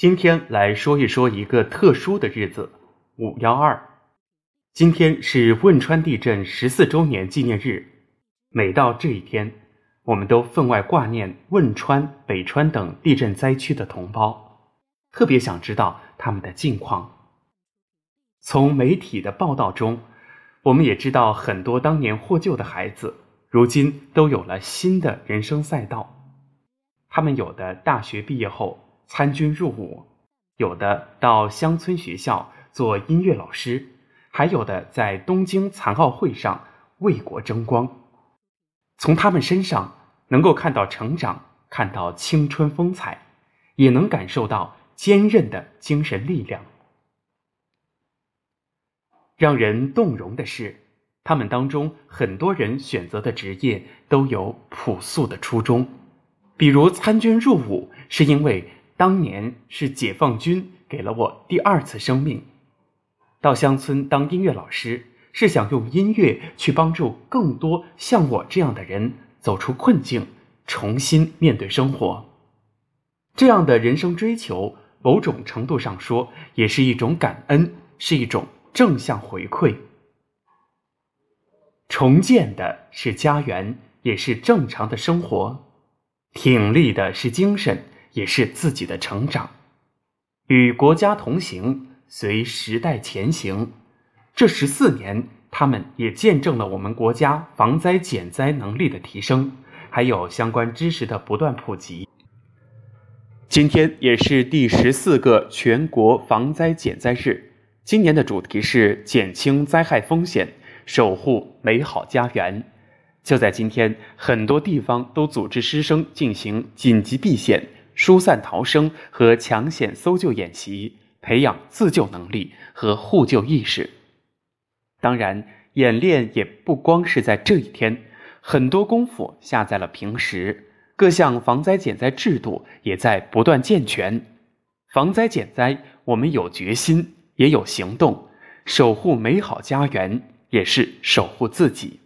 今天来说一说一个特殊的日子——五幺二。今天是汶川地震十四周年纪念日。每到这一天，我们都分外挂念汶川、北川等地震灾区的同胞，特别想知道他们的近况。从媒体的报道中，我们也知道很多当年获救的孩子，如今都有了新的人生赛道。他们有的大学毕业后参军入伍，有的到乡村学校做音乐老师，还有的在东京残奥会上为国争光。从他们身上能够看到成长，看到青春风采，也能感受到坚韧的精神力量。让人动容的是，他们当中很多人选择的职业都有朴素的初衷。比如参军入伍，是因为当年是解放军给了我第二次生命；到乡村当音乐老师，是想用音乐去帮助更多像我这样的人走出困境，重新面对生活。这样的人生追求，某种程度上说，也是一种感恩，是一种正向回馈。重建的是家园，也是正常的生活。挺立的是精神，也是自己的成长。与国家同行，随时代前行。这十四年，他们也见证了我们国家防灾减灾能力的提升，还有相关知识的不断普及。今天也是第十四个全国防灾减灾日，今年的主题是减轻灾害风险，守护美好家园。就在今天，很多地方都组织师生进行紧急避险、疏散逃生和抢险搜救演习，培养自救能力和互救意识。当然，演练也不光是在这一天，很多功夫下在了平时。各项防灾减灾制度也在不断健全。防灾减灾，我们有决心，也有行动，守护美好家园，也是守护自己。